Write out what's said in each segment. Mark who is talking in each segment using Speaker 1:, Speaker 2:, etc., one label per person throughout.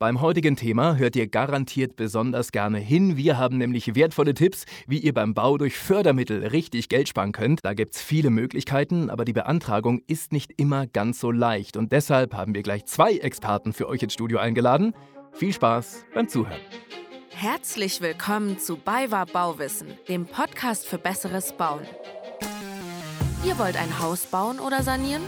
Speaker 1: Beim heutigen Thema hört ihr garantiert besonders gerne hin. Wir haben nämlich wertvolle Tipps, wie ihr beim Bau durch Fördermittel richtig Geld sparen könnt. Da gibt es viele Möglichkeiten, aber die Beantragung ist nicht immer ganz so leicht. Und deshalb haben wir gleich zwei Experten für euch ins Studio eingeladen. Viel Spaß beim Zuhören.
Speaker 2: Herzlich willkommen zu BayWa Bauwissen, dem Podcast für besseres Bauen. Ihr wollt ein Haus bauen oder sanieren?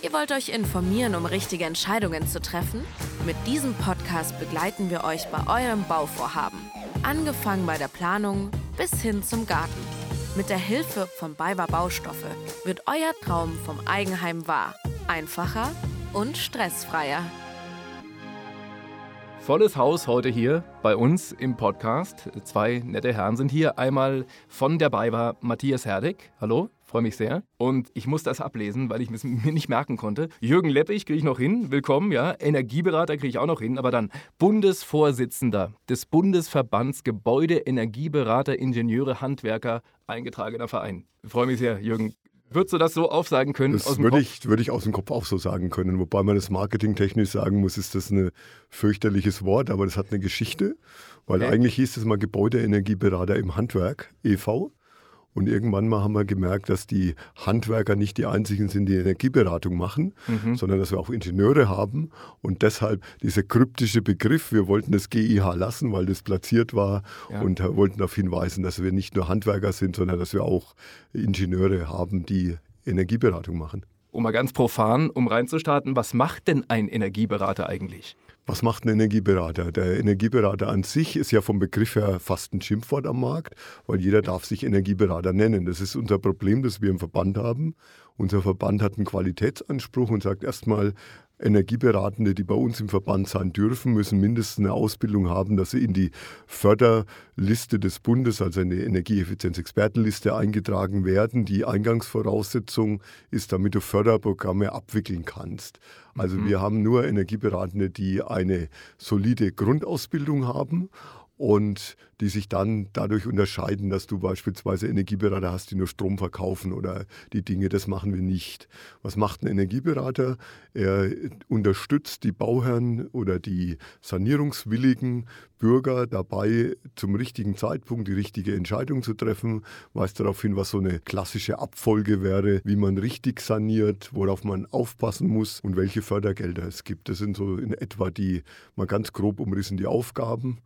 Speaker 2: Ihr wollt euch informieren, um richtige Entscheidungen zu treffen? Mit diesem Podcast begleiten wir euch bei eurem Bauvorhaben. Angefangen bei der Planung bis hin zum Garten. Mit der Hilfe von BayWa Baustoffe wird euer Traum vom Eigenheim wahr. Einfacher und stressfreier.
Speaker 1: Volles Haus heute hier bei uns im Podcast. Zwei nette Herren sind hier. Einmal von der BayWa Matthias Herdig. Hallo. Freue mich sehr. Und ich muss das ablesen, weil ich es mir nicht merken konnte. Jürgen Leppich kriege ich noch hin. Willkommen, ja. Energieberater kriege ich auch noch hin. Aber dann Bundesvorsitzender des Bundesverbands Gebäude, Energieberater, Ingenieure, Handwerker, eingetragener Verein. Ich freue mich sehr, Jürgen. Würdest du das so aufsagen können?
Speaker 3: Das würde ich, würde ich aus dem Kopf auch so sagen können. Wobei man das marketingtechnisch sagen muss, ist das ein fürchterliches Wort, aber das hat eine Geschichte. Weil okay. eigentlich hieß es mal Gebäudeenergieberater im Handwerk e.V. Und irgendwann mal haben wir gemerkt, dass die Handwerker nicht die einzigen sind, die Energieberatung machen, mhm. sondern dass wir auch Ingenieure haben. Und deshalb dieser kryptische Begriff, wir wollten das GIH lassen, weil das platziert war ja. und wollten darauf hinweisen, dass wir nicht nur Handwerker sind, sondern dass wir auch Ingenieure haben, die Energieberatung machen.
Speaker 1: Um mal ganz profan, um reinzustarten, was macht denn ein Energieberater eigentlich?
Speaker 3: Was macht ein Energieberater? Der Energieberater an sich ist ja vom Begriff her fast ein Schimpfwort am Markt, weil jeder darf sich Energieberater nennen. Das ist unser Problem, das wir im Verband haben. Unser Verband hat einen Qualitätsanspruch und sagt erstmal, Energieberatende, die bei uns im Verband sein dürfen, müssen mindestens eine Ausbildung haben, dass sie in die Förderliste des Bundes, also eine Energieeffizienz-Expertenliste eingetragen werden. Die Eingangsvoraussetzung ist, damit du Förderprogramme abwickeln kannst. Also mhm. wir haben nur Energieberatende, die eine solide Grundausbildung haben und die sich dann dadurch unterscheiden, dass du beispielsweise Energieberater hast, die nur Strom verkaufen oder die Dinge, das machen wir nicht. Was macht ein Energieberater? Er unterstützt die Bauherren oder die sanierungswilligen Bürger dabei, zum richtigen Zeitpunkt die richtige Entscheidung zu treffen, weist darauf hin, was so eine klassische Abfolge wäre, wie man richtig saniert, worauf man aufpassen muss und welche Fördergelder es gibt. Das sind so in etwa die, mal ganz grob umrissen, die Aufgaben.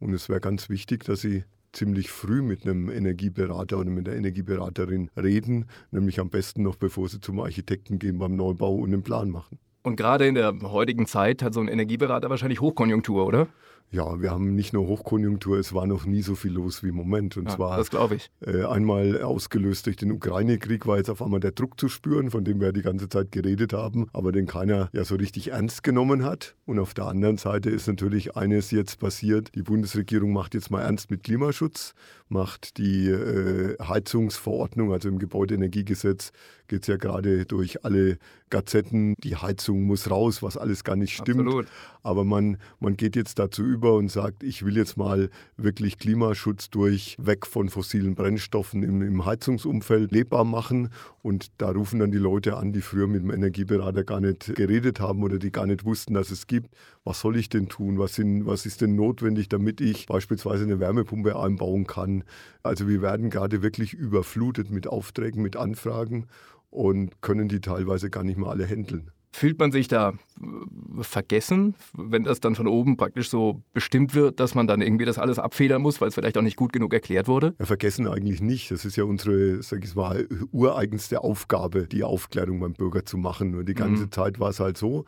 Speaker 3: Und es wäre ganz wichtig, dass Sie ziemlich früh mit einem Energieberater oder mit einer Energieberaterin reden, nämlich am besten noch bevor Sie zum Architekten gehen beim Neubau und einen Plan machen.
Speaker 1: Und gerade in der heutigen Zeit hat so ein Energieberater wahrscheinlich Hochkonjunktur, oder?
Speaker 3: Ja, wir haben nicht nur Hochkonjunktur, es war noch nie so viel los wie im Moment.
Speaker 1: Und ja, zwar das glaube ich.
Speaker 3: Äh, einmal ausgelöst durch den Ukraine-Krieg war jetzt auf einmal der Druck zu spüren, von dem wir die ganze Zeit geredet haben, aber den keiner ja so richtig ernst genommen hat. Und auf der anderen Seite ist natürlich eines jetzt passiert. Die Bundesregierung macht jetzt mal ernst mit Klimaschutz, macht die äh, Heizungsverordnung, also im Gebäudeenergiegesetz geht es ja gerade durch alle Gazetten, die Heizung muss raus, was alles gar nicht stimmt. Absolut. Aber man, man geht jetzt dazu über und sagt, ich will jetzt mal wirklich Klimaschutz durch weg von fossilen Brennstoffen im, im Heizungsumfeld lebbar machen. Und da rufen dann die Leute an, die früher mit dem Energieberater gar nicht geredet haben oder die gar nicht wussten, dass es gibt. Was soll ich denn tun? Was, sind, was ist denn notwendig, damit ich beispielsweise eine Wärmepumpe einbauen kann? Also wir werden gerade wirklich überflutet mit Aufträgen, mit Anfragen und können die teilweise gar nicht mehr alle handeln.
Speaker 1: Fühlt man sich da äh, vergessen, wenn das dann von oben praktisch so bestimmt wird, dass man dann irgendwie das alles abfedern muss, weil es vielleicht auch nicht gut genug erklärt wurde?
Speaker 3: Ja, vergessen eigentlich nicht. Das ist ja unsere, sag ich mal, ureigenste Aufgabe, die Aufklärung beim Bürger zu machen. Und die ganze mhm. Zeit war es halt so,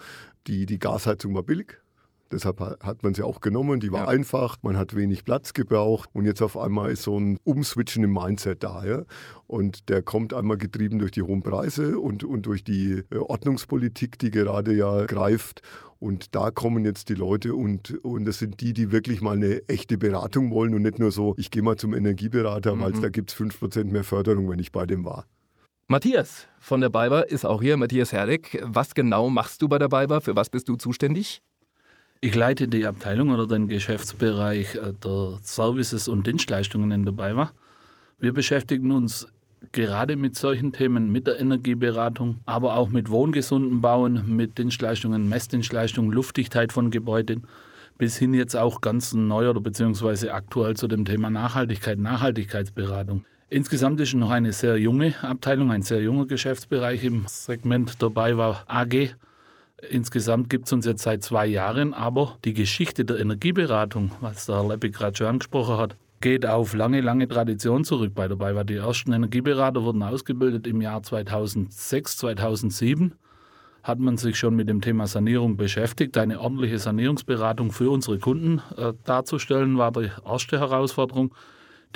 Speaker 3: die, die Gasheizung war billig. Deshalb hat man sie auch genommen. Die war ja. einfach, man hat wenig Platz gebraucht und jetzt auf einmal ist so ein Umswitchen im Mindset da. Ja? Und der kommt einmal getrieben durch die hohen Preise und, und durch die äh, Ordnungspolitik, die gerade ja greift. Und da kommen jetzt die Leute und, und das sind die, die wirklich mal eine echte Beratung wollen und nicht nur so, ich gehe mal zum Energieberater, mhm. weil da gibt es 5% mehr Förderung, wenn ich bei dem war.
Speaker 1: Matthias von der BayWa ist auch hier, Matthias Herrlich. Was genau machst du bei der BayWa? Für was bist du zuständig?
Speaker 4: Ich leite die Abteilung oder den Geschäftsbereich äh, der Services und Dienstleistungen in der BayWa. Wir beschäftigen uns gerade mit solchen Themen, mit der Energieberatung, aber auch mit wohngesunden Bauen, mit Dienstleistungen, Messdienstleistungen, Luftdichtheit von Gebäuden, bis hin jetzt auch ganz neu oder beziehungsweise aktuell zu dem Thema Nachhaltigkeit, Nachhaltigkeitsberatung. Insgesamt ist noch eine sehr junge Abteilung, ein sehr junger Geschäftsbereich im Segment dabei war AG. Insgesamt gibt es uns jetzt seit zwei Jahren, aber die Geschichte der Energieberatung, was der Herr Leppi gerade schon angesprochen hat, geht auf lange, lange Tradition zurück bei dabei. War die ersten Energieberater wurden ausgebildet im Jahr 2006, 2007 hat man sich schon mit dem Thema Sanierung beschäftigt. Eine ordentliche Sanierungsberatung für unsere Kunden äh, darzustellen, war die erste Herausforderung.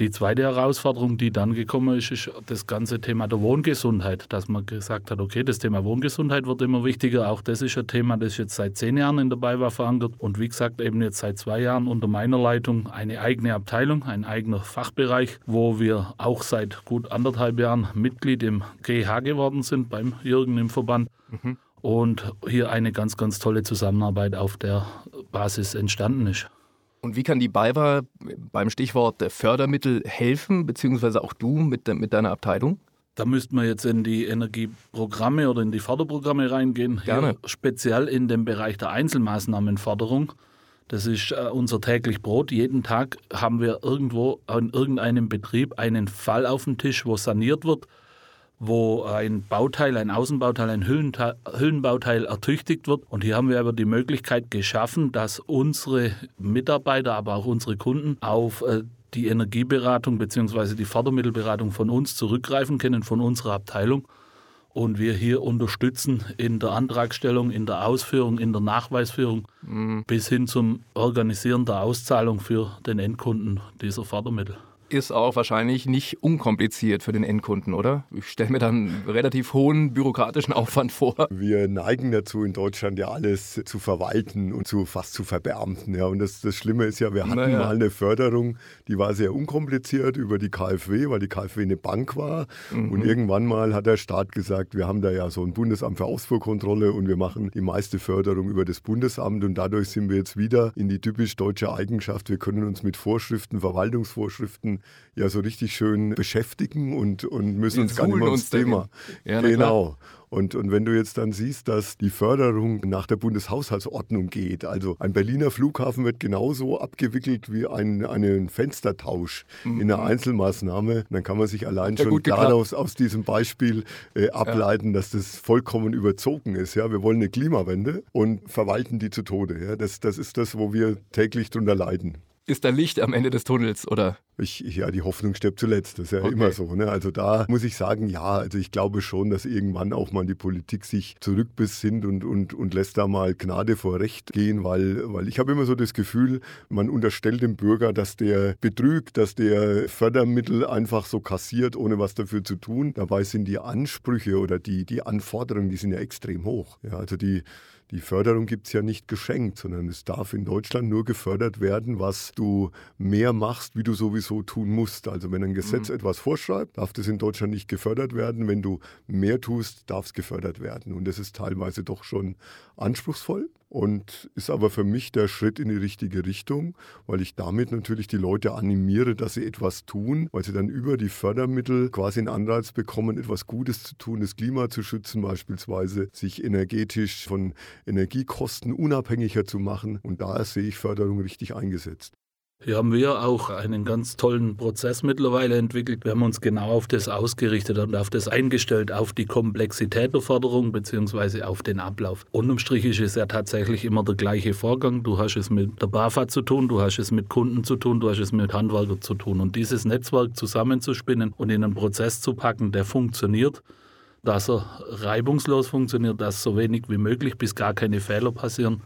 Speaker 4: Die zweite Herausforderung, die dann gekommen ist, ist das ganze Thema der Wohngesundheit, dass man gesagt hat, okay, das Thema Wohngesundheit wird immer wichtiger. Auch das ist ein Thema, das jetzt seit zehn Jahren in der BayWa verankert und wie gesagt eben jetzt seit zwei Jahren unter meiner Leitung eine eigene Abteilung, ein eigener Fachbereich, wo wir auch seit gut anderthalb Jahren Mitglied im GH geworden sind beim Jürgen im Verband. Mhm. Und hier eine ganz, ganz tolle Zusammenarbeit auf der Basis entstanden ist.
Speaker 1: Und wie kann die BayWa beim Stichwort Fördermittel helfen, beziehungsweise auch du mit, de, mit deiner Abteilung?
Speaker 4: Da müssten wir jetzt in die Energieprogramme oder in die Förderprogramme reingehen.
Speaker 1: Gerne. Hier
Speaker 4: speziell in dem Bereich der Einzelmaßnahmenförderung. Das ist äh, unser täglich Brot. Jeden Tag haben wir irgendwo in irgendeinem Betrieb einen Fall auf dem Tisch, wo saniert wird wo ein Bauteil, ein Außenbauteil, ein Hüllenbauteil ertüchtigt wird. Und hier haben wir aber die Möglichkeit geschaffen, dass unsere Mitarbeiter, aber auch unsere Kunden auf äh, die Energieberatung bzw. die Fördermittelberatung von uns zurückgreifen können, von unserer Abteilung. Und wir hier unterstützen in der Antragstellung, in der Ausführung, in der Nachweisführung mhm. bis hin zum Organisieren der Auszahlung für den Endkunden dieser Fördermittel
Speaker 1: ist auch wahrscheinlich nicht unkompliziert für den Endkunden, oder? Ich stelle mir dann einen relativ hohen bürokratischen Aufwand vor.
Speaker 3: Wir neigen dazu, in Deutschland ja alles zu verwalten und zu fast zu verbeamten. Ja. Und das, das Schlimme ist ja, wir hatten naja. mal eine Förderung, die war sehr unkompliziert über die KfW, weil die KfW eine Bank war. Mhm. Und irgendwann mal hat der Staat gesagt, wir haben da ja so ein Bundesamt für Ausfuhrkontrolle und wir machen die meiste Förderung über das Bundesamt. Und dadurch sind wir jetzt wieder in die typisch deutsche Eigenschaft. Wir können uns mit Vorschriften, Verwaltungsvorschriften ja so richtig schön beschäftigen und, und müssen uns gar nicht mehr ums Thema. Ja, genau. Und, und wenn du jetzt dann siehst, dass die Förderung nach der Bundeshaushaltsordnung geht, also ein Berliner Flughafen wird genauso abgewickelt wie ein, ein Fenstertausch mhm. in einer Einzelmaßnahme, dann kann man sich allein schon daraus aus diesem Beispiel äh, ableiten, ja. dass das vollkommen überzogen ist. Ja? Wir wollen eine Klimawende und verwalten die zu Tode. Ja? Das, das ist das, wo wir täglich drunter leiden
Speaker 1: ist da Licht am Ende des Tunnels, oder?
Speaker 3: Ich, ja, die Hoffnung stirbt zuletzt. Das ist ja okay. immer so. Ne? Also da muss ich sagen, ja, also ich glaube schon, dass irgendwann auch mal die Politik sich zurückbesinnt und, und, und lässt da mal Gnade vor Recht gehen, weil, weil ich habe immer so das Gefühl, man unterstellt dem Bürger, dass der betrügt, dass der Fördermittel einfach so kassiert, ohne was dafür zu tun. Dabei sind die Ansprüche oder die, die Anforderungen, die sind ja extrem hoch. Ja, also die die Förderung gibt es ja nicht geschenkt, sondern es darf in Deutschland nur gefördert werden, was du mehr machst, wie du sowieso tun musst. Also wenn ein Gesetz mhm. etwas vorschreibt, darf das in Deutschland nicht gefördert werden. Wenn du mehr tust, darf es gefördert werden. Und das ist teilweise doch schon anspruchsvoll und ist aber für mich der Schritt in die richtige Richtung, weil ich damit natürlich die Leute animiere, dass sie etwas tun, weil sie dann über die Fördermittel quasi einen Anreiz bekommen, etwas Gutes zu tun, das Klima zu schützen beispielsweise, sich energetisch von Energiekosten unabhängiger zu machen und da sehe ich Förderung richtig eingesetzt.
Speaker 4: Hier haben wir auch einen ganz tollen Prozess mittlerweile entwickelt. Wir haben uns genau auf das ausgerichtet und auf das eingestellt, auf die Komplexität der Förderung bzw. auf den Ablauf. Unterm Strich ist es ja tatsächlich immer der gleiche Vorgang. Du hast es mit der BAFA zu tun, du hast es mit Kunden zu tun, du hast es mit Handwerkern zu tun. Und dieses Netzwerk zusammenzuspinnen und in einen Prozess zu packen, der funktioniert, dass er reibungslos funktioniert, dass so wenig wie möglich bis gar keine Fehler passieren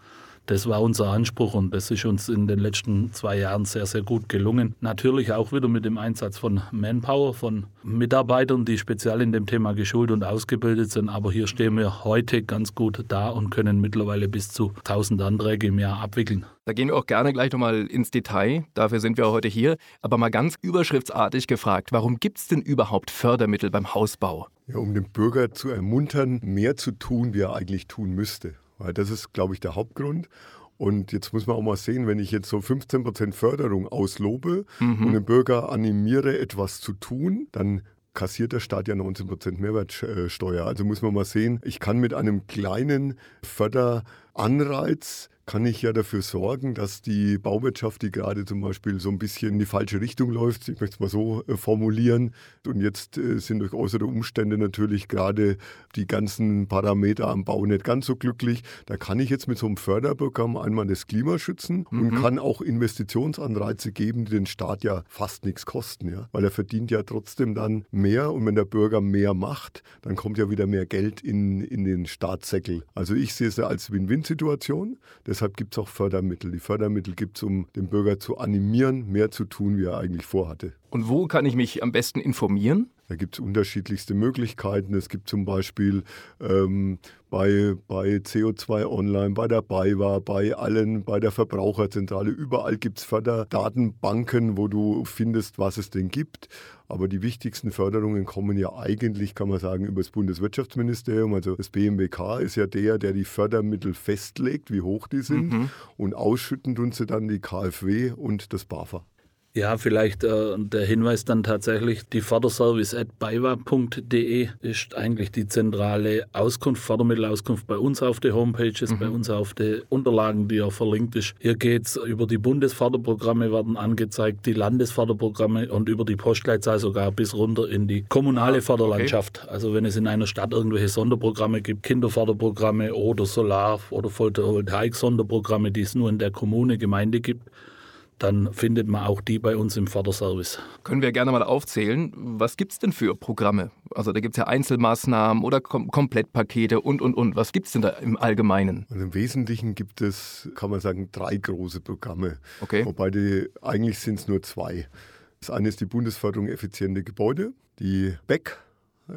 Speaker 4: das war unser Anspruch und das ist uns in den letzten zwei Jahren sehr, sehr gut gelungen. Natürlich auch wieder mit dem Einsatz von Manpower, von Mitarbeitern, die speziell in dem Thema geschult und ausgebildet sind. Aber hier stehen wir heute ganz gut da und können mittlerweile bis zu 1000 Anträge im Jahr abwickeln.
Speaker 1: Da gehen wir auch gerne gleich nochmal ins Detail. Dafür sind wir heute hier. Aber mal ganz überschriftsartig gefragt, warum gibt es denn überhaupt Fördermittel beim Hausbau?
Speaker 3: Ja, um den Bürger zu ermuntern, mehr zu tun, wie er eigentlich tun müsste. Weil das ist, glaube ich, der Hauptgrund. Und jetzt muss man auch mal sehen, wenn ich jetzt so 15% Förderung auslobe mhm. und den Bürger animiere, etwas zu tun, dann kassiert der Staat ja 19% Mehrwertsteuer. Also muss man mal sehen, ich kann mit einem kleinen Förderanreiz kann ich ja dafür sorgen, dass die Bauwirtschaft, die gerade zum Beispiel so ein bisschen in die falsche Richtung läuft, ich möchte es mal so äh, formulieren, und jetzt äh, sind durch äußere Umstände natürlich gerade die ganzen Parameter am Bau nicht ganz so glücklich. Da kann ich jetzt mit so einem Förderprogramm einmal das Klima schützen mhm. und kann auch Investitionsanreize geben, die den Staat ja fast nichts kosten, ja? weil er verdient ja trotzdem dann mehr und wenn der Bürger mehr macht, dann kommt ja wieder mehr Geld in, in den Staatssäckel. Also ich sehe es ja als Win-Win-Situation. Deshalb gibt es auch Fördermittel. Die Fördermittel gibt es, um den Bürger zu animieren, mehr zu tun, wie er eigentlich vorhatte.
Speaker 1: Und wo kann ich mich am besten informieren?
Speaker 3: Da gibt es unterschiedlichste Möglichkeiten. Es gibt zum Beispiel ähm, bei, bei CO2 Online, bei der BayWa, bei allen, bei der Verbraucherzentrale, überall gibt es Förderdatenbanken, wo du findest, was es denn gibt. Aber die wichtigsten Förderungen kommen ja eigentlich, kann man sagen, über das Bundeswirtschaftsministerium. Also das BMWK ist ja der, der die Fördermittel festlegt, wie hoch die sind. Mhm. Und ausschütten tun sie dann die KfW und das BAFA.
Speaker 4: Ja, vielleicht äh, der Hinweis dann tatsächlich, die Förderservice.baiwa.de ist eigentlich die zentrale Auskunft, Fördermittelauskunft bei uns auf den Homepages, mhm. bei uns auf den Unterlagen, die ja verlinkt ist. Hier geht es über die Bundesförderprogramme werden angezeigt, die Landesförderprogramme und über die Postleitzahl sogar bis runter in die kommunale ah, Förderlandschaft. Okay. Also wenn es in einer Stadt irgendwelche Sonderprogramme gibt, Kinderförderprogramme oder Solar- oder Photovoltaik-Sonderprogramme, die es nur in der Kommune, Gemeinde gibt, dann findet man auch die bei uns im Förderservice.
Speaker 1: Können wir gerne mal aufzählen, was gibt es denn für Programme? Also da gibt es ja Einzelmaßnahmen oder Kom Komplettpakete und, und, und. Was gibt es denn da im Allgemeinen?
Speaker 3: Also Im Wesentlichen gibt es, kann man sagen, drei große Programme. Okay. Wobei die, eigentlich sind es nur zwei. Das eine ist die Bundesförderung effiziente Gebäude, die BEC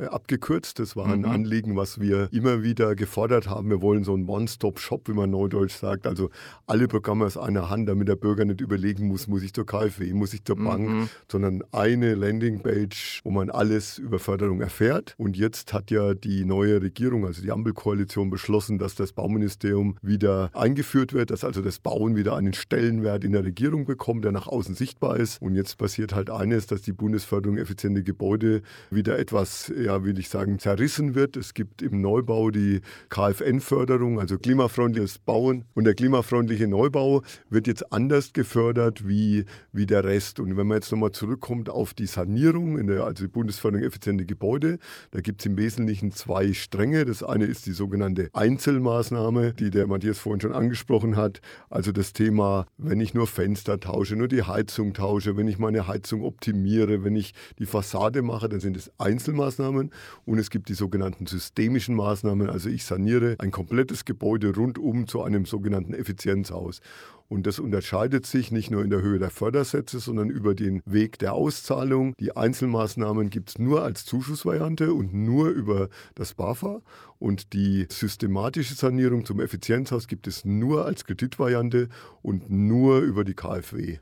Speaker 3: abgekürzt. Das war ein mhm. Anliegen, was wir immer wieder gefordert haben. Wir wollen so einen One-Stop-Shop, wie man neudeutsch sagt. Also alle Programme aus einer Hand, damit der Bürger nicht überlegen muss, muss ich zur KfW, muss ich zur mhm. Bank, sondern eine Landingpage, wo man alles über Förderung erfährt. Und jetzt hat ja die neue Regierung, also die Ampelkoalition, beschlossen, dass das Bauministerium wieder eingeführt wird, dass also das Bauen wieder einen Stellenwert in der Regierung bekommt, der nach außen sichtbar ist. Und jetzt passiert halt eines, dass die Bundesförderung effiziente Gebäude wieder etwas ja, will ich sagen, zerrissen wird. Es gibt im Neubau die KfN-Förderung, also klimafreundliches Bauen. Und der klimafreundliche Neubau wird jetzt anders gefördert wie, wie der Rest. Und wenn man jetzt nochmal zurückkommt auf die Sanierung, der, also die Bundesförderung effiziente Gebäude, da gibt es im Wesentlichen zwei Stränge. Das eine ist die sogenannte Einzelmaßnahme, die der Matthias vorhin schon angesprochen hat. Also das Thema, wenn ich nur Fenster tausche, nur die Heizung tausche, wenn ich meine Heizung optimiere, wenn ich die Fassade mache, dann sind es Einzelmaßnahmen. Maßnahmen und es gibt die sogenannten systemischen Maßnahmen. Also ich saniere ein komplettes Gebäude rundum zu einem sogenannten Effizienzhaus. Und das unterscheidet sich nicht nur in der Höhe der Fördersätze, sondern über den Weg der Auszahlung. Die Einzelmaßnahmen gibt es nur als Zuschussvariante und nur über das BAFA. Und die systematische Sanierung zum Effizienzhaus gibt es nur als Kreditvariante und nur über die KfW.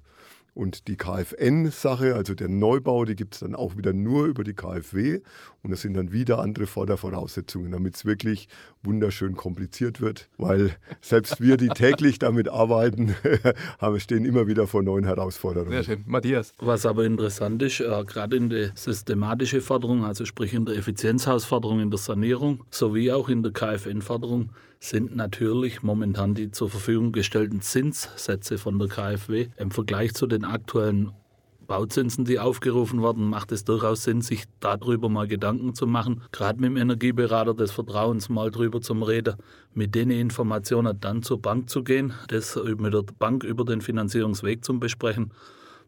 Speaker 3: Und die KfN-Sache, also der Neubau, die gibt es dann auch wieder nur über die KfW. Und das sind dann wieder andere Fördervoraussetzungen, damit es wirklich wunderschön kompliziert wird. Weil selbst wir, die täglich damit arbeiten, stehen immer wieder vor neuen Herausforderungen.
Speaker 1: Sehr schön. Matthias.
Speaker 4: Was aber interessant ist, äh, gerade in der systematischen Förderung, also sprich in der Effizienzhausförderung, in der Sanierung, sowie auch in der KfN-Förderung, sind natürlich momentan die zur Verfügung gestellten Zinssätze von der KfW. Im Vergleich zu den aktuellen Bauzinsen, die aufgerufen werden, macht es durchaus Sinn, sich darüber mal Gedanken zu machen, gerade mit dem Energieberater des Vertrauens mal drüber zum Reden, mit den Informationen dann zur Bank zu gehen, das mit der Bank über den Finanzierungsweg zu besprechen,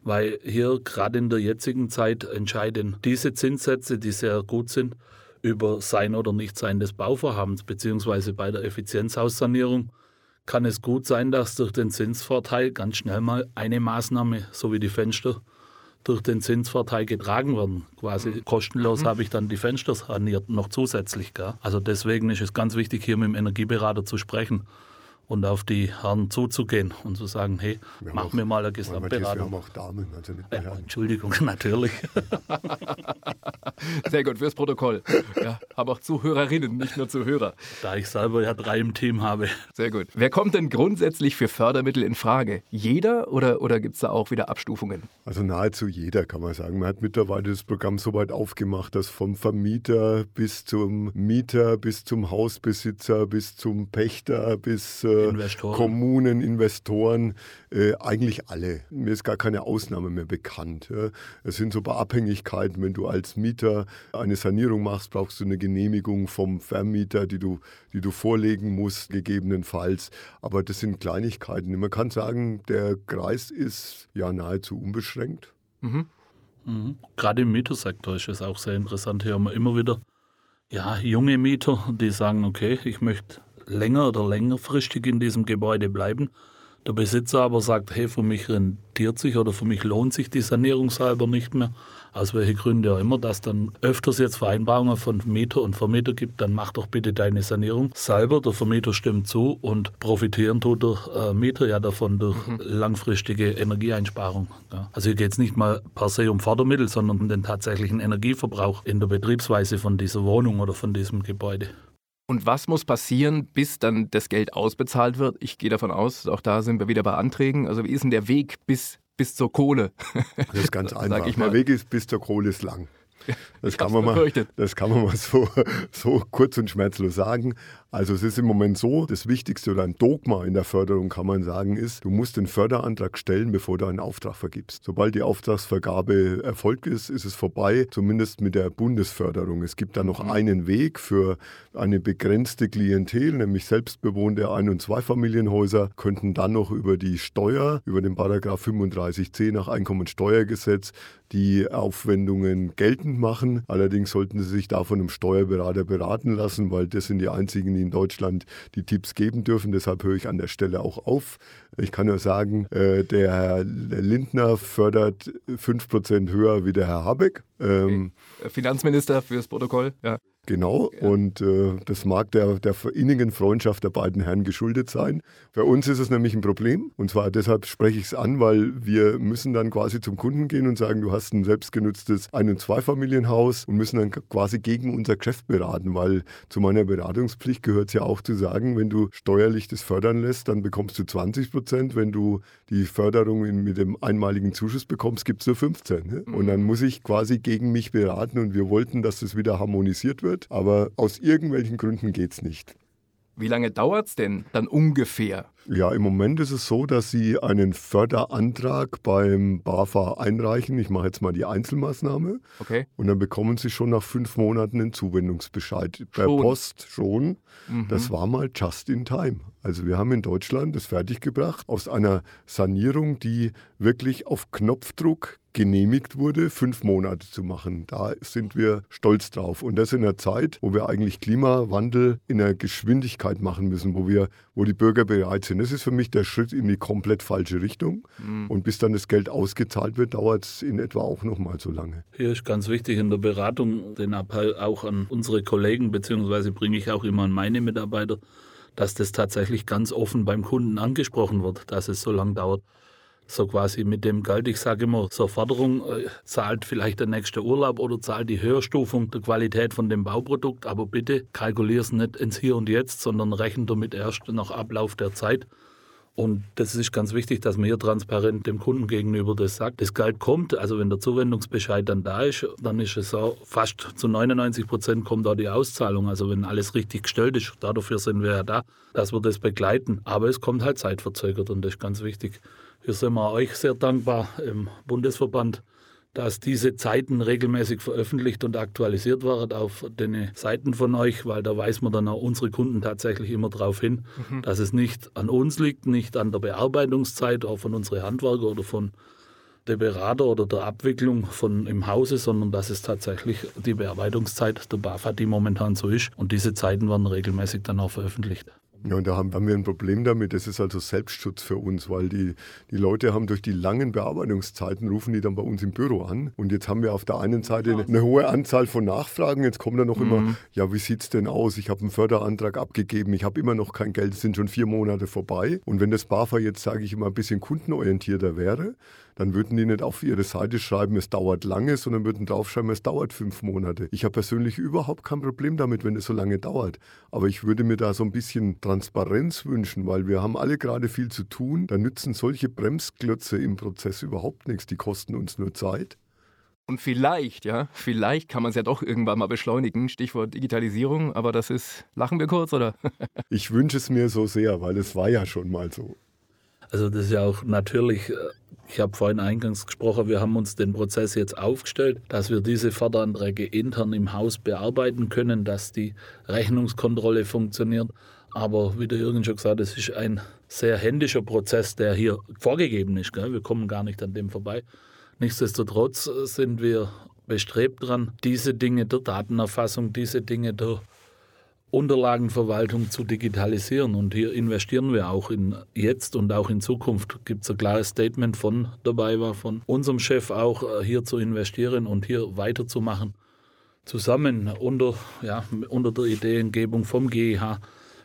Speaker 4: weil hier gerade in der jetzigen Zeit entscheiden diese Zinssätze, die sehr gut sind, über Sein oder Nichtsein des Bauvorhabens, beziehungsweise bei der Effizienzhaussanierung kann es gut sein, dass durch den Zinsvorteil ganz schnell mal eine Maßnahme, so wie die Fenster, durch den Zinsvorteil getragen werden. Quasi mhm. kostenlos mhm. habe ich dann die Fenster saniert, noch zusätzlich. Gell? Also deswegen ist es ganz wichtig, hier mit dem Energieberater zu sprechen und auf die Herren zuzugehen und zu sagen, hey, wir mach auch, mir mal eine Gesamtberatung. Wir
Speaker 3: haben auch Damen, also nicht
Speaker 4: ja, Entschuldigung, natürlich.
Speaker 1: Sehr gut, fürs Protokoll. Ja, habe auch Zuhörerinnen, nicht nur Zuhörer.
Speaker 4: Da ich selber ja drei im Team habe.
Speaker 1: Sehr gut. Wer kommt denn grundsätzlich für Fördermittel in Frage? Jeder oder, oder gibt es da auch wieder Abstufungen?
Speaker 3: Also nahezu jeder, kann man sagen. Man hat mittlerweile das Programm so weit aufgemacht, dass vom Vermieter bis zum Mieter, bis zum Hausbesitzer, bis zum Pächter, bis äh, äh,
Speaker 4: Investoren.
Speaker 3: Kommunen, Investoren, äh, eigentlich alle. Mir ist gar keine Ausnahme mehr bekannt. Ja. Es sind so ein paar Abhängigkeiten. Wenn du als Mieter eine Sanierung machst, brauchst du eine Genehmigung vom Vermieter, die du, die du vorlegen musst, gegebenenfalls. Aber das sind Kleinigkeiten. Man kann sagen, der Kreis ist ja nahezu unbeschränkt.
Speaker 1: Mhm.
Speaker 4: Mhm. Gerade im Mietersektor ist es auch sehr interessant. Hier haben wir immer wieder ja, junge Mieter, die sagen, okay, ich möchte länger oder längerfristig in diesem Gebäude bleiben. Der Besitzer aber sagt, hey, für mich rentiert sich oder für mich lohnt sich die Sanierung selber nicht mehr. Aus welchen Gründen auch immer, dass dann öfters jetzt Vereinbarungen von Mieter und Vermieter gibt, dann mach doch bitte deine Sanierung selber. Der Vermieter stimmt zu und profitieren tut der äh, Mieter ja davon durch langfristige Energieeinsparung. Ja. Also hier geht es nicht mal per se um Fördermittel, sondern um den tatsächlichen Energieverbrauch in der Betriebsweise von dieser Wohnung oder von diesem Gebäude.
Speaker 1: Und was muss passieren, bis dann das Geld ausbezahlt wird? Ich gehe davon aus, auch da sind wir wieder bei Anträgen. Also wie ist denn der Weg bis, bis zur Kohle?
Speaker 3: Das ist ganz
Speaker 1: Sag
Speaker 3: einfach.
Speaker 1: ich mal.
Speaker 3: Der Weg ist bis zur Kohle ist lang. Das
Speaker 1: Ich
Speaker 3: kann, man mal, das kann man mal so, so kurz und schmerzlos sagen. Also es ist im Moment so, das Wichtigste oder ein Dogma in der Förderung kann man sagen ist, du musst den Förderantrag stellen, bevor du einen Auftrag vergibst. Sobald die Auftragsvergabe erfolgt ist, ist es vorbei, zumindest mit der Bundesförderung. Es gibt da noch einen Weg für eine begrenzte Klientel, nämlich selbstbewohnte Ein- und Zweifamilienhäuser, könnten dann noch über die Steuer, über den Paragraph 35c nach Einkommensteuergesetz die Aufwendungen geltend machen. Allerdings sollten Sie sich da von einem Steuerberater beraten lassen, weil das sind die einzigen, die in Deutschland die Tipps geben dürfen. Deshalb höre ich an der Stelle auch auf. Ich kann nur sagen, äh, der Herr Lindner fördert 5% höher wie der Herr Habeck. Ähm,
Speaker 1: Finanzminister fürs Protokoll. Ja.
Speaker 3: Genau, und äh, das mag der, der innigen Freundschaft der beiden Herren geschuldet sein. Für uns ist es nämlich ein Problem, und zwar deshalb spreche ich es an, weil wir müssen dann quasi zum Kunden gehen und sagen, du hast ein selbstgenutztes Ein- und Zweifamilienhaus und müssen dann quasi gegen unser Geschäft beraten, weil zu meiner Beratungspflicht gehört es ja auch zu sagen, wenn du steuerlich das fördern lässt, dann bekommst du 20 Prozent, wenn du die Förderung in, mit dem einmaligen Zuschuss bekommst, gibt es nur 15. Ne? Und dann muss ich quasi gegen mich beraten und wir wollten, dass das wieder harmonisiert wird, aber aus irgendwelchen Gründen geht es nicht.
Speaker 1: Wie lange dauert es denn dann ungefähr?
Speaker 3: Ja, im Moment ist es so, dass Sie einen Förderantrag beim BAFA einreichen. Ich mache jetzt mal die Einzelmaßnahme.
Speaker 1: Okay.
Speaker 3: Und dann bekommen Sie schon nach fünf Monaten einen Zuwendungsbescheid. Per
Speaker 1: Schon?
Speaker 3: Post schon.
Speaker 1: Mhm.
Speaker 3: Das war mal just in time. Also wir haben in Deutschland das fertiggebracht aus einer Sanierung, die wirklich auf Knopfdruck genehmigt wurde, fünf Monate zu machen. Da sind wir stolz drauf. Und das in einer Zeit, wo wir eigentlich Klimawandel in einer Geschwindigkeit machen müssen, wo wir, wo die Bürger bereit sind. Das ist für mich der Schritt in die komplett falsche Richtung.
Speaker 1: Mhm.
Speaker 3: Und bis dann das Geld ausgezahlt wird, dauert es in etwa auch noch mal so lange.
Speaker 4: Hier ist ganz wichtig in der Beratung den Appell auch an unsere Kollegen, beziehungsweise bringe ich auch immer an meine Mitarbeiter, dass das tatsächlich ganz offen beim Kunden angesprochen wird, dass es so lang dauert. So quasi mit dem Geld, ich sage immer, so Förderung äh, zahlt vielleicht der nächste Urlaub oder zahlt die Höherstufung der Qualität von dem Bauprodukt, aber bitte kalkulier es nicht ins Hier und Jetzt, sondern rechne damit erst nach Ablauf der Zeit. Und das ist ganz wichtig, dass man hier transparent dem Kunden gegenüber das sagt. Das Geld kommt, also wenn der Zuwendungsbescheid dann da ist, dann ist es so, fast zu 99 Prozent kommt da die Auszahlung. Also wenn alles richtig gestellt ist, dafür sind wir ja da, dass wir das begleiten. Aber es kommt halt zeitverzögert und das ist ganz wichtig. Hier sind wir euch sehr dankbar im Bundesverband, dass diese Zeiten regelmäßig veröffentlicht und aktualisiert werden auf den Seiten von euch, weil da weiß man dann auch unsere Kunden tatsächlich immer darauf hin, dass es nicht an uns liegt, nicht an der Bearbeitungszeit, auch von unseren Handwerker oder von der Berater oder der Abwicklung von im Hause, sondern dass es tatsächlich die Bearbeitungszeit der BAFA, die momentan so ist. Und diese Zeiten werden regelmäßig dann auch veröffentlicht.
Speaker 3: Ja, und da haben, haben wir ein Problem damit. Das ist also Selbstschutz für uns, weil die, die Leute haben durch die langen Bearbeitungszeiten, rufen die dann bei uns im Büro an. Und jetzt haben wir auf der einen Seite eine, eine hohe Anzahl von Nachfragen. Jetzt kommt dann noch immer, ja, wie sieht es denn aus? Ich habe einen Förderantrag abgegeben, ich habe immer noch kein Geld, es sind schon vier Monate vorbei. Und wenn das BAFA jetzt, sage ich immer, ein bisschen kundenorientierter wäre, dann würden die nicht auf ihre Seite schreiben, es dauert lange, sondern würden draufschreiben, es dauert fünf Monate. Ich habe persönlich überhaupt kein Problem damit, wenn es so lange dauert. Aber ich würde mir da so ein bisschen Transparenz wünschen, weil wir haben alle gerade viel zu tun. Da nützen solche Bremsklötze im Prozess überhaupt nichts. Die kosten uns nur Zeit.
Speaker 1: Und vielleicht, ja, vielleicht kann man es ja doch irgendwann mal beschleunigen. Stichwort Digitalisierung, aber das ist, lachen wir kurz, oder?
Speaker 3: ich wünsche es mir so sehr, weil es war ja schon mal so.
Speaker 4: Also das ist ja auch natürlich, äh, ich habe vorhin eingangs gesprochen, wir haben uns den Prozess jetzt aufgestellt, dass wir diese Förderanträge intern im Haus bearbeiten können, dass die Rechnungskontrolle funktioniert. Aber wie der Jürgen schon gesagt hat, es ist ein sehr händischer Prozess, der hier vorgegeben ist. Gell? Wir kommen gar nicht an dem vorbei. Nichtsdestotrotz sind wir bestrebt daran, diese Dinge der Datenerfassung, diese Dinge der Unterlagenverwaltung zu digitalisieren. Und hier investieren wir auch in jetzt und auch in Zukunft. Gibt es ein klares Statement von dabei war, von unserem Chef auch äh, hier zu investieren und hier weiterzumachen. Zusammen unter, ja, unter der Ideengebung vom GEH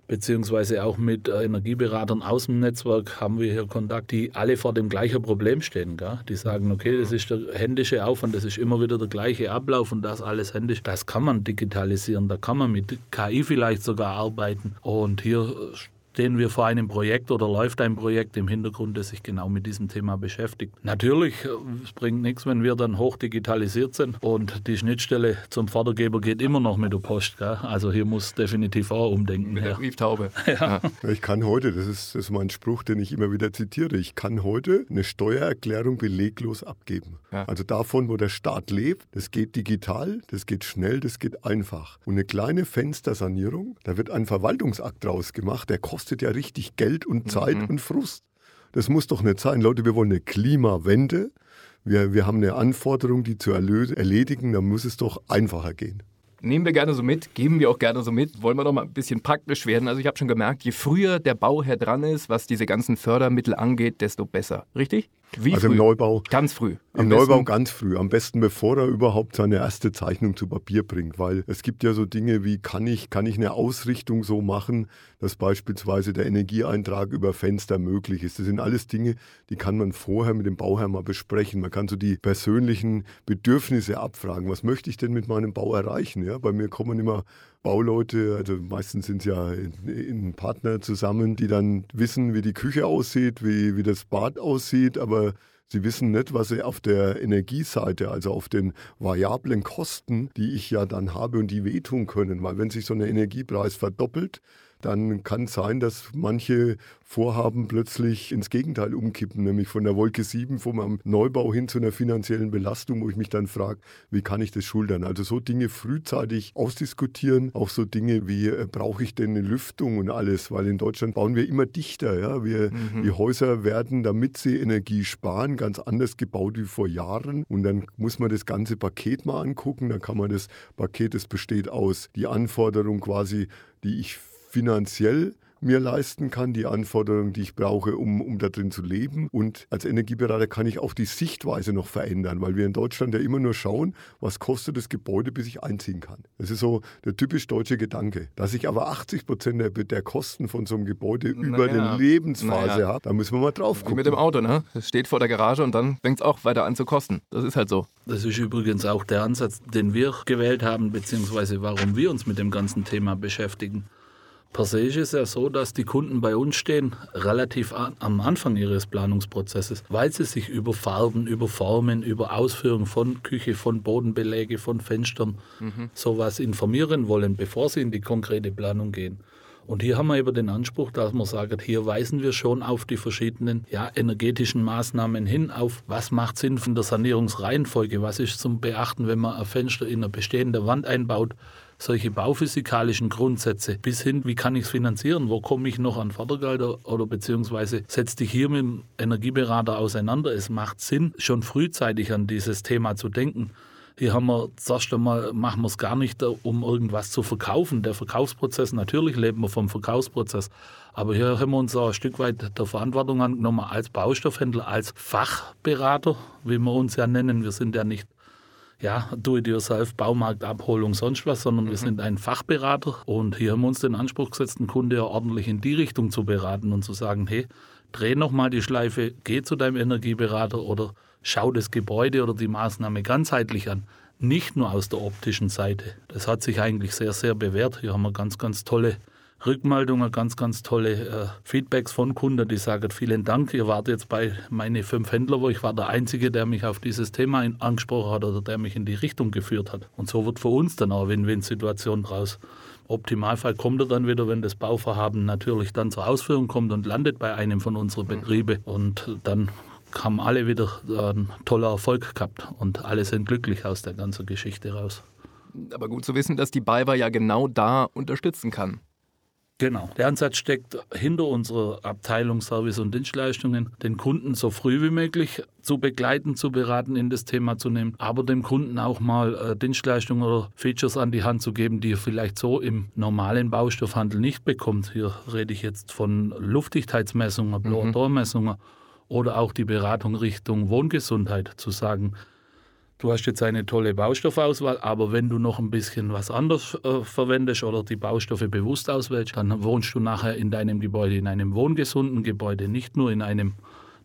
Speaker 4: beziehungsweise auch mit äh, Energieberatern aus dem Netzwerk haben wir hier Kontakt, die alle vor dem gleichen Problem stehen. Gell? Die sagen, okay, das ist der händische Aufwand, das ist immer wieder der gleiche Ablauf und das alles händisch. Das kann man digitalisieren, da kann man mit KI vielleicht sogar arbeiten. Und hier äh, stehen wir vor einem Projekt oder läuft ein Projekt im Hintergrund, das sich genau mit diesem Thema beschäftigt. Natürlich, äh, es bringt nichts, wenn wir dann hoch digitalisiert sind und die Schnittstelle zum Fördergeber geht immer noch mit der Post. Gell? Also hier muss definitiv auch umdenken.
Speaker 1: Mit der Brieftaube.
Speaker 3: Ja. ja. Ich kann heute, das ist, das ist mein Spruch, den ich immer wieder zitiere, ich kann heute eine Steuererklärung beleglos abgeben. Ja. Also davon, wo der Staat lebt, das geht digital, das geht schnell, das geht einfach. Und eine kleine Fenstersanierung, da wird ein Verwaltungsakt draus gemacht, der kostet kostet ja richtig Geld und Zeit mhm. und Frust. Das muss doch nicht sein. Leute, wir wollen eine Klimawende. Wir, wir haben eine Anforderung, die zu erledigen. Da muss es doch einfacher gehen.
Speaker 1: Nehmen wir gerne so mit, geben wir auch gerne so mit. Wollen wir doch mal ein bisschen praktisch werden. Also ich habe schon gemerkt, je früher der Bauherr dran ist, was diese ganzen Fördermittel angeht, desto besser. Richtig?
Speaker 3: Wie also früh? im Neubau.
Speaker 1: Ganz früh.
Speaker 3: Im Neubau ganz früh. Am besten bevor er überhaupt seine erste Zeichnung zu Papier bringt. Weil es gibt ja so Dinge wie, kann ich, kann ich eine Ausrichtung so machen, dass beispielsweise der Energieeintrag über Fenster möglich ist. Das sind alles Dinge, die kann man vorher mit dem Bauherrn mal besprechen. Man kann so die persönlichen Bedürfnisse abfragen. Was möchte ich denn mit meinem Bau erreichen? Ja, bei mir kommen immer Bauleute, also meistens sind es ja in, in Partner zusammen, die dann wissen, wie die Küche aussieht, wie, wie das Bad aussieht, aber Sie wissen nicht, was Sie auf der Energieseite, also auf den variablen Kosten, die ich ja dann habe und die wehtun können. Weil wenn sich so ein Energiepreis verdoppelt, dann kann es sein, dass manche Vorhaben plötzlich ins Gegenteil umkippen, nämlich von der Wolke 7 vom Neubau hin zu einer finanziellen Belastung, wo ich mich dann frage, wie kann ich das schultern? Also so Dinge frühzeitig ausdiskutieren, auch so Dinge wie äh, brauche ich denn eine Lüftung und alles, weil in Deutschland bauen wir immer dichter. Ja? Wir, mhm. Die Häuser werden, damit sie Energie sparen, ganz anders gebaut wie vor Jahren und dann muss man das ganze Paket mal angucken, dann kann man das Paket, das besteht aus die Anforderung quasi, die ich finanziell mir leisten kann, die Anforderungen, die ich brauche, um, um da drin zu leben. Und als Energieberater kann ich auch die Sichtweise noch verändern, weil wir in Deutschland ja immer nur schauen, was kostet das Gebäude, bis ich einziehen kann. Das ist so der typisch deutsche Gedanke. Dass ich aber 80 Prozent der, der Kosten von so einem Gebäude Na über ja. die Lebensphase ja. habe, da müssen wir mal drauf gucken.
Speaker 1: Wie mit dem Auto, ne? Es steht vor der Garage und dann fängt es auch weiter an zu kosten. Das ist halt so.
Speaker 4: Das ist übrigens auch der Ansatz, den wir gewählt haben, beziehungsweise warum wir uns mit dem ganzen Thema beschäftigen. Per se ist es ja so, dass die Kunden bei uns stehen, relativ am Anfang ihres Planungsprozesses, weil sie sich über Farben, über Formen, über Ausführung von Küche, von Bodenbeläge, von Fenstern, mhm. sowas informieren wollen, bevor sie in die konkrete Planung gehen. Und hier haben wir eben den Anspruch, dass man sagt, hier weisen wir schon auf die verschiedenen ja, energetischen Maßnahmen hin, auf was macht Sinn von der Sanierungsreihenfolge, was ist zum Beachten, wenn man ein Fenster in eine bestehende Wand einbaut, solche bauphysikalischen Grundsätze bis hin, wie kann ich es finanzieren, wo komme ich noch an Fördergelder oder beziehungsweise setz dich hier mit dem Energieberater auseinander. Es macht Sinn, schon frühzeitig an dieses Thema zu denken. Hier haben wir zuerst einmal, machen wir es gar nicht, um irgendwas zu verkaufen. Der Verkaufsprozess, natürlich leben wir vom Verkaufsprozess. Aber hier haben wir uns auch ein Stück weit der Verantwortung angenommen als Baustoffhändler, als Fachberater, wie wir uns ja nennen. Wir sind ja nicht ja, Do-it-yourself, Baumarktabholung, sonst was, sondern mhm. wir sind ein Fachberater und hier haben wir uns den Anspruch gesetzt, einen Kunde ja ordentlich in die Richtung zu beraten und zu sagen, hey, dreh nochmal die Schleife, geh zu deinem Energieberater oder schau das Gebäude oder die Maßnahme ganzheitlich an. Nicht nur aus der optischen Seite. Das hat sich eigentlich sehr, sehr bewährt. Hier haben wir ganz, ganz tolle Rückmeldungen, ganz, ganz tolle äh, Feedbacks von Kunden, die sagen, vielen Dank, ihr wart jetzt bei meine fünf Händler, wo ich war der Einzige, der mich auf dieses Thema in, angesprochen hat oder der mich in die Richtung geführt hat. Und so wird für uns dann auch eine Win-Win-Situation draus. Optimalfall kommt er dann wieder, wenn das Bauvorhaben natürlich dann zur Ausführung kommt und landet bei einem von unseren Betrieben. Und dann haben alle wieder einen tollen Erfolg gehabt und alle sind glücklich aus der ganzen Geschichte raus.
Speaker 1: Aber gut zu wissen, dass die BayWa ja genau da unterstützen kann.
Speaker 4: Genau. Der Ansatz steckt hinter unserer Abteilung Service und Dienstleistungen, den Kunden so früh wie möglich zu begleiten, zu beraten, in das Thema zu nehmen, aber dem Kunden auch mal äh, Dienstleistungen oder Features an die Hand zu geben, die er vielleicht so im normalen Baustoffhandel nicht bekommt. Hier rede ich jetzt von Luftdichtheitsmessungen, Blautormessungen oder auch die Beratung Richtung Wohngesundheit, zu sagen, du hast jetzt eine tolle Baustoffauswahl, aber wenn du noch ein bisschen was anderes äh, verwendest oder die Baustoffe bewusst auswählst, dann wohnst du nachher in deinem Gebäude, in einem wohngesunden Gebäude, nicht nur in einem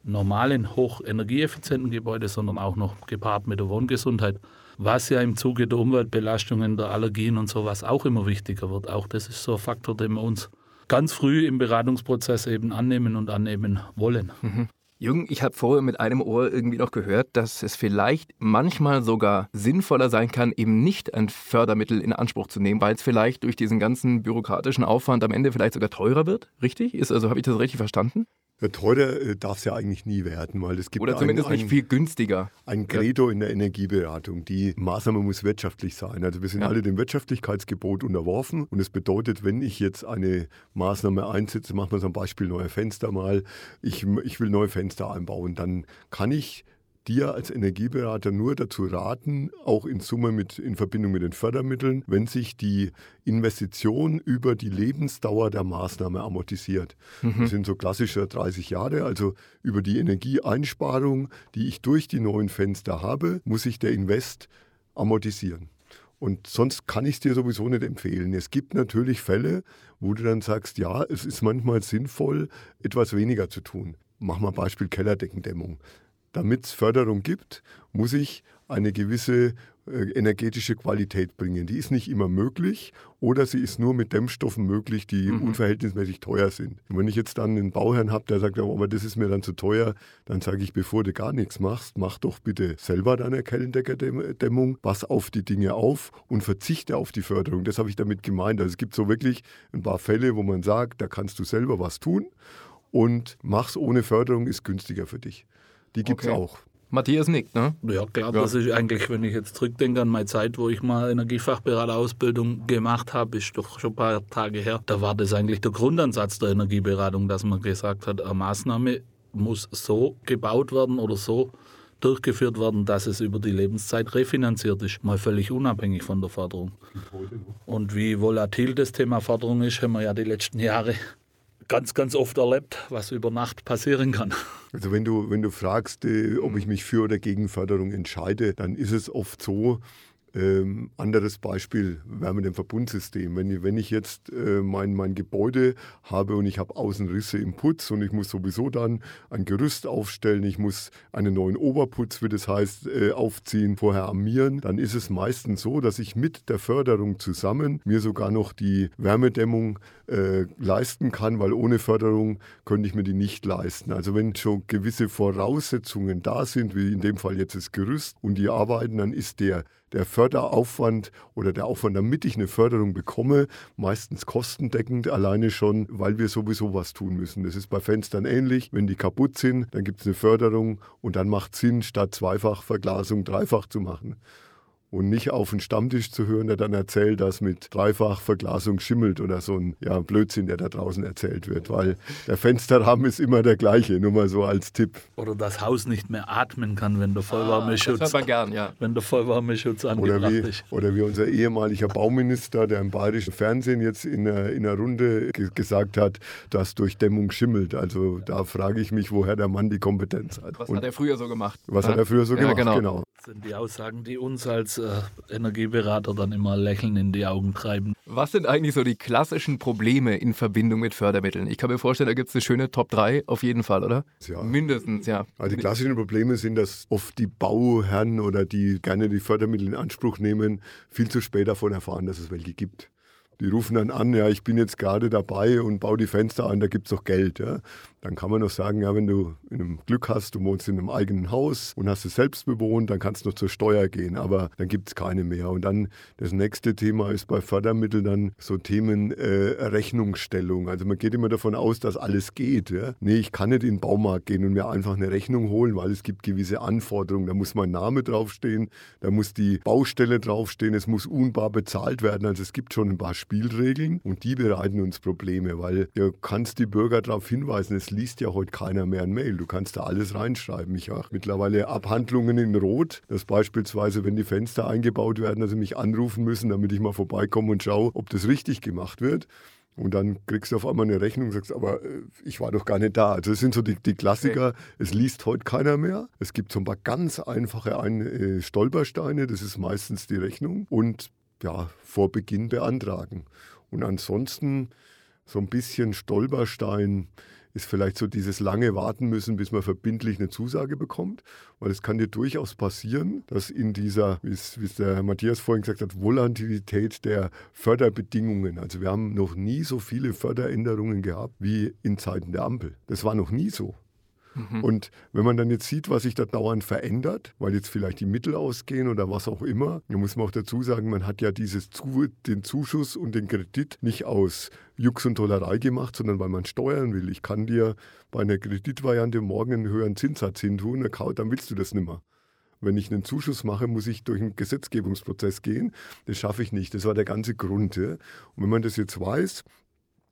Speaker 4: normalen, hochenergieeffizienten Gebäude, sondern auch noch gepaart mit der Wohngesundheit, was ja im Zuge der Umweltbelastungen, der Allergien und sowas auch immer wichtiger wird. Auch das ist so ein Faktor, den wir uns ganz früh im Beratungsprozess eben annehmen und annehmen wollen.
Speaker 1: Mhm. Jürgen, ich habe vorher mit einem Ohr irgendwie noch gehört, dass es vielleicht manchmal sogar sinnvoller sein kann, eben nicht ein Fördermittel in Anspruch zu nehmen, weil es vielleicht durch diesen ganzen bürokratischen Aufwand am Ende vielleicht sogar teurer wird. Richtig? Ist also habe ich das richtig verstanden?
Speaker 3: Ja, teurer äh, darf es ja eigentlich nie werden, weil es gibt
Speaker 1: Oder zumindest ein, nicht viel günstiger.
Speaker 3: Ein Credo in der Energieberatung. Die Maßnahme muss wirtschaftlich sein. Also wir sind ja. alle dem Wirtschaftlichkeitsgebot unterworfen und es bedeutet, wenn ich jetzt eine Maßnahme einsetze, machen wir ein Beispiel neue Fenster mal, ich, ich will neue Fenster einbauen, dann kann ich dir als Energieberater nur dazu raten, auch in Summe mit, in Verbindung mit den Fördermitteln, wenn sich die Investition über die Lebensdauer der Maßnahme amortisiert. Mhm. Das sind so klassische 30 Jahre, also über die Energieeinsparung, die ich durch die neuen Fenster habe, muss sich der Invest amortisieren. Und sonst kann ich es dir sowieso nicht empfehlen. Es gibt natürlich Fälle, wo du dann sagst, ja, es ist manchmal sinnvoll, etwas weniger zu tun. Mach mal Beispiel Kellerdeckendämmung damit es Förderung gibt, muss ich eine gewisse äh, energetische Qualität bringen. Die ist nicht immer möglich oder sie ist nur mit Dämmstoffen möglich, die mhm. unverhältnismäßig teuer sind. Und wenn ich jetzt dann einen Bauherrn habe, der sagt, oh, aber das ist mir dann zu teuer, dann sage ich, bevor du gar nichts machst, mach doch bitte selber deine Kellendeckerdämmung, pass auf die Dinge auf und verzichte auf die Förderung. Das habe ich damit gemeint. Also es gibt so wirklich ein paar Fälle, wo man sagt, da kannst du selber was tun und mach's ohne Förderung ist günstiger für dich. Die gibt es okay. auch.
Speaker 1: Matthias nickt, ne?
Speaker 4: Ja, klar. Ja. Das ist eigentlich, wenn ich jetzt zurückdenke an meine Zeit, wo ich mal Energiefachberaterausbildung gemacht habe, ist doch schon ein paar Tage her. Da war das eigentlich der Grundansatz der Energieberatung, dass man gesagt hat, eine Maßnahme muss so gebaut werden oder so durchgeführt werden, dass es über die Lebenszeit refinanziert ist, mal völlig unabhängig von der Förderung. Und wie volatil das Thema Förderung ist, haben wir ja die letzten Jahre ganz, ganz oft erlebt, was über Nacht passieren kann.
Speaker 3: Also wenn du, wenn du fragst, äh, ob ich mich für oder gegen Förderung entscheide, dann ist es oft so, ähm, anderes Beispiel, Wärme dem Verbundsystem. Wenn ich, wenn ich jetzt äh, mein, mein Gebäude habe und ich habe Außenrisse im Putz und ich muss sowieso dann ein Gerüst aufstellen, ich muss einen neuen Oberputz, wie das heißt, äh, aufziehen, vorher armieren, dann ist es meistens so, dass ich mit der Förderung zusammen mir sogar noch die Wärmedämmung äh, leisten kann, weil ohne Förderung könnte ich mir die nicht leisten. Also wenn schon gewisse Voraussetzungen da sind, wie in dem Fall jetzt das Gerüst und die arbeiten, dann ist der der Förderaufwand oder der Aufwand, damit ich eine Förderung bekomme, meistens kostendeckend, alleine schon, weil wir sowieso was tun müssen. Das ist bei Fenstern ähnlich. Wenn die kaputt sind, dann gibt es eine Förderung und dann macht es Sinn, statt Zweifachverglasung dreifach zu machen und nicht auf den Stammtisch zu hören, der dann erzählt, dass mit Dreifachverglasung schimmelt oder so ein ja, Blödsinn, der da draußen erzählt wird, weil der Fensterrahmen ist immer der gleiche, nur mal so als Tipp.
Speaker 4: Oder das Haus nicht mehr atmen kann, wenn der Vollwärmeschutz,
Speaker 1: ah, gern, ja.
Speaker 4: wenn der Vollwärmeschutz angebracht
Speaker 3: oder wie,
Speaker 4: ist.
Speaker 3: Oder wie unser ehemaliger Bauminister, der im bayerischen Fernsehen jetzt in einer, in einer Runde gesagt hat, dass durch Dämmung schimmelt. Also da frage ich mich, woher der Mann die Kompetenz hat.
Speaker 1: Was und hat er früher so gemacht?
Speaker 3: Was ja? hat er früher so ja, gemacht,
Speaker 1: genau. genau.
Speaker 4: Das sind die Aussagen, die uns als äh, Energieberater dann immer Lächeln in die Augen treiben.
Speaker 1: Was sind eigentlich so die klassischen Probleme in Verbindung mit Fördermitteln? Ich kann mir vorstellen, da gibt es eine schöne Top 3 auf jeden Fall, oder?
Speaker 3: Ja.
Speaker 1: Mindestens, ja.
Speaker 3: Also die klassischen Probleme sind, dass oft die Bauherren oder die gerne die Fördermittel in Anspruch nehmen, viel zu spät davon erfahren, dass es welche gibt. Die rufen dann an, ja, ich bin jetzt gerade dabei und baue die Fenster ein, da gibt es doch Geld. Ja. Dann kann man noch sagen, ja, wenn du in einem Glück hast, du wohnst in einem eigenen Haus und hast es selbst bewohnt, dann kannst du noch zur Steuer gehen, aber dann gibt es keine mehr. Und dann das nächste Thema ist bei Fördermitteln dann so Themen äh, Rechnungsstellung. Also man geht immer davon aus, dass alles geht. Ja. Nee, ich kann nicht in den Baumarkt gehen und mir einfach eine Rechnung holen, weil es gibt gewisse Anforderungen. Da muss mein Name draufstehen, da muss die Baustelle draufstehen, es muss unbar bezahlt werden. Also es gibt schon ein paar Spielregeln und die bereiten uns Probleme, weil du kannst die Bürger darauf hinweisen, es liest ja heute keiner mehr ein Mail. Du kannst da alles reinschreiben. Ich habe mittlerweile Abhandlungen in Rot, dass beispielsweise, wenn die Fenster eingebaut werden, dass sie mich anrufen müssen, damit ich mal vorbeikomme und schaue, ob das richtig gemacht wird. Und dann kriegst du auf einmal eine Rechnung und sagst, aber äh, ich war doch gar nicht da. Also das sind so die, die Klassiker. Okay. Es liest heute keiner mehr. Es gibt so ein paar ganz einfache ein äh, Stolpersteine. Das ist meistens die Rechnung. Und ja, vor Beginn beantragen. Und ansonsten so ein bisschen Stolperstein ist vielleicht so dieses lange Warten müssen, bis man verbindlich eine Zusage bekommt. Weil es kann dir durchaus passieren, dass in dieser, wie es, wie es der Matthias vorhin gesagt hat, Volatilität der Förderbedingungen, also wir haben noch nie so viele Förderänderungen gehabt wie in Zeiten der Ampel. Das war noch nie so. Mhm. Und wenn man dann jetzt sieht, was sich da dauernd verändert, weil jetzt vielleicht die Mittel ausgehen oder was auch immer, dann muss man auch dazu sagen, man hat ja dieses den Zuschuss und den Kredit nicht aus Jux und Tollerei gemacht, sondern weil man steuern will. Ich kann dir bei einer Kreditvariante morgen einen höheren Zinssatz hin tun, dann willst du das nicht mehr. Wenn ich einen Zuschuss mache, muss ich durch einen Gesetzgebungsprozess gehen. Das schaffe ich nicht. Das war der ganze Grund. Ja. Und wenn man das jetzt weiß,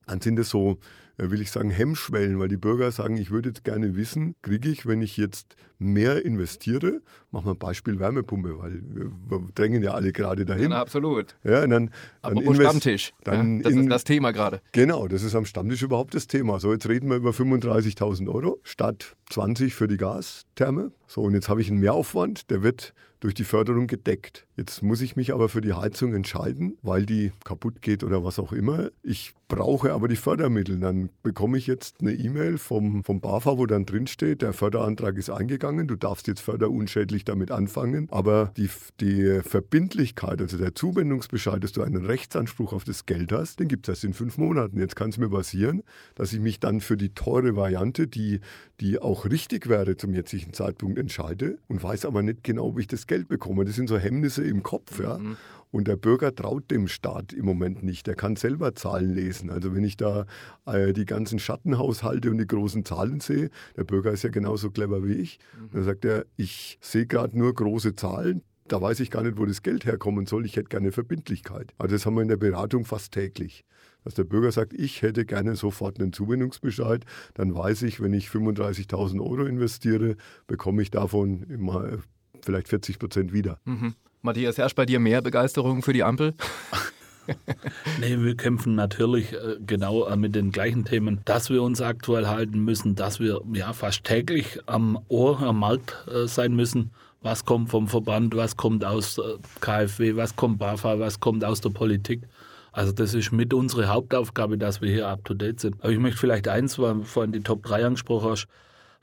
Speaker 3: dann sind es so will ich sagen, Hemmschwellen, weil die Bürger sagen, ich würde jetzt gerne wissen, kriege ich, wenn ich jetzt mehr investiere, machen wir ein Beispiel Wärmepumpe, weil wir, drängen ja alle gerade dahin.
Speaker 1: Ja, absolut.
Speaker 3: Ja, und dann,
Speaker 1: dann Aber Stammtisch, dann ja, das in, ist das Thema gerade.
Speaker 3: Genau, das ist am Stammtisch überhaupt das Thema. So, jetzt reden wir über 35.000 Euro statt 20 für die Gastherme. So, und jetzt habe ich einen Mehraufwand, der wird durch die Förderung gedeckt. Jetzt muss ich mich aber für die Heizung entscheiden, weil die kaputt geht oder was auch immer. Ich brauche aber die Fördermittel. Dann bekomme ich jetzt eine E-Mail vom, vom BAFA, wo dann drin steht, der Förderantrag ist eingegangen, du darfst jetzt förderunschädlich damit anfangen, aber die, die Verbindlichkeit, also der Zuwendungsbescheid, dass du einen Rechtsanspruch auf das Geld hast, den gibt es erst in fünf Monaten. Jetzt kann es mir passieren, dass ich mich dann für die teure Variante, die, die auch richtig wäre zum jetzigen Zeitpunkt, entscheide und weiß aber nicht genau, ob ich das Geld bekomme. Das sind so Hemmnisse im Kopf. Ja. Mhm. Und der Bürger traut dem Staat im Moment nicht. Der kann selber Zahlen lesen. Also wenn ich da äh, die ganzen Schattenhaushalte und die großen Zahlen sehe, der Bürger ist ja genauso clever wie ich. Mhm. Dann sagt er, ich sehe gerade nur große Zahlen. Da weiß ich gar nicht, wo das Geld herkommen soll. Ich hätte gerne Verbindlichkeit. Also das haben wir in der Beratung fast täglich. Dass der Bürger sagt, ich hätte gerne sofort einen Zuwendungsbescheid, dann weiß ich, wenn ich 35.000 Euro investiere, bekomme ich davon immer vielleicht 40 Prozent wieder.
Speaker 1: Mhm. Matthias, herrscht bei dir mehr Begeisterung für die Ampel?
Speaker 4: nee, wir kämpfen natürlich äh, genau äh, mit den gleichen Themen, dass wir uns aktuell halten müssen, dass wir ja fast täglich am Ohr, am Markt äh, sein müssen. Was kommt vom Verband, was kommt aus KfW, was kommt BAFA, was kommt aus der Politik. Also das ist mit unsere Hauptaufgabe, dass wir hier up to date sind. Aber ich möchte vielleicht eins, weil du vorhin die Top 3 angesprochen hast,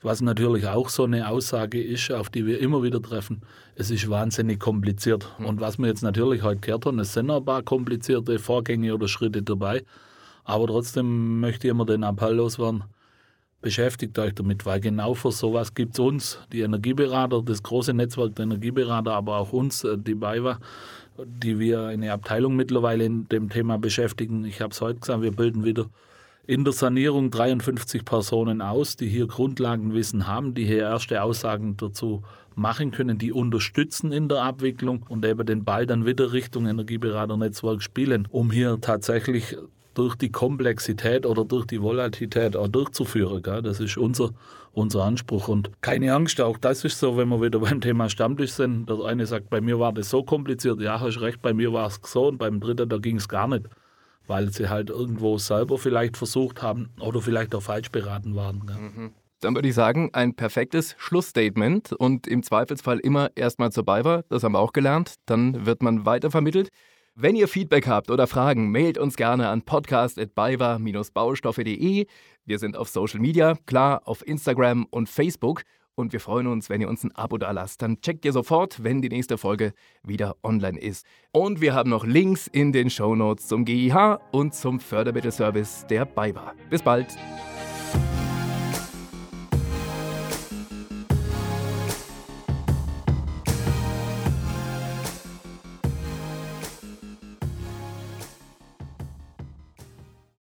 Speaker 4: was natürlich auch so eine Aussage ist, auf die wir immer wieder treffen. Es ist wahnsinnig kompliziert. Hm. Und was wir jetzt natürlich heute gehört haben, es sind ein paar komplizierte Vorgänge oder Schritte dabei. Aber trotzdem möchte ich immer den Appell loswerden, beschäftigt euch damit, weil genau für sowas gibt es uns, die Energieberater, das große Netzwerk der Energieberater, aber auch uns, äh, die BayWa, die wir eine Abteilung mittlerweile in dem Thema beschäftigen. Ich habe es heute gesagt, wir bilden wieder in der Sanierung 53 Personen aus, die hier Grundlagenwissen haben, die hier erste Aussagen dazu machen können, die unterstützen in der Abwicklung und eben den Ball dann wieder Richtung Energieberaternetzwerk spielen, um hier tatsächlich durch die Komplexität oder durch die Volatilität auch durchzuführen. Gell? Das ist unser, unser Anspruch. Und keine Angst, auch das ist so, wenn wir wieder beim Thema Stammtisch sind. Der eine sagt, bei mir war das so kompliziert. Ja, hast recht, bei mir war es so und beim dritten, da ging es gar nicht weil sie halt irgendwo selber vielleicht versucht haben oder vielleicht auch falsch beraten waren. Ja. Mhm.
Speaker 1: Dann würde ich sagen, ein perfektes Schlussstatement und im Zweifelsfall immer erstmal zur BayWa, das haben wir auch gelernt, dann wird man weitervermittelt. Wenn ihr Feedback habt oder Fragen, mailt uns gerne an podcast.baywa-baustoffe.de. Wir sind auf Social Media, klar, auf Instagram und Facebook. Und wir freuen uns, wenn ihr uns ein Abo da lasst. Dann checkt ihr sofort, wenn die nächste Folge wieder online ist. Und wir haben noch Links in den Show Notes zum GIH und zum Fördermittelservice der BayWa. Bis bald!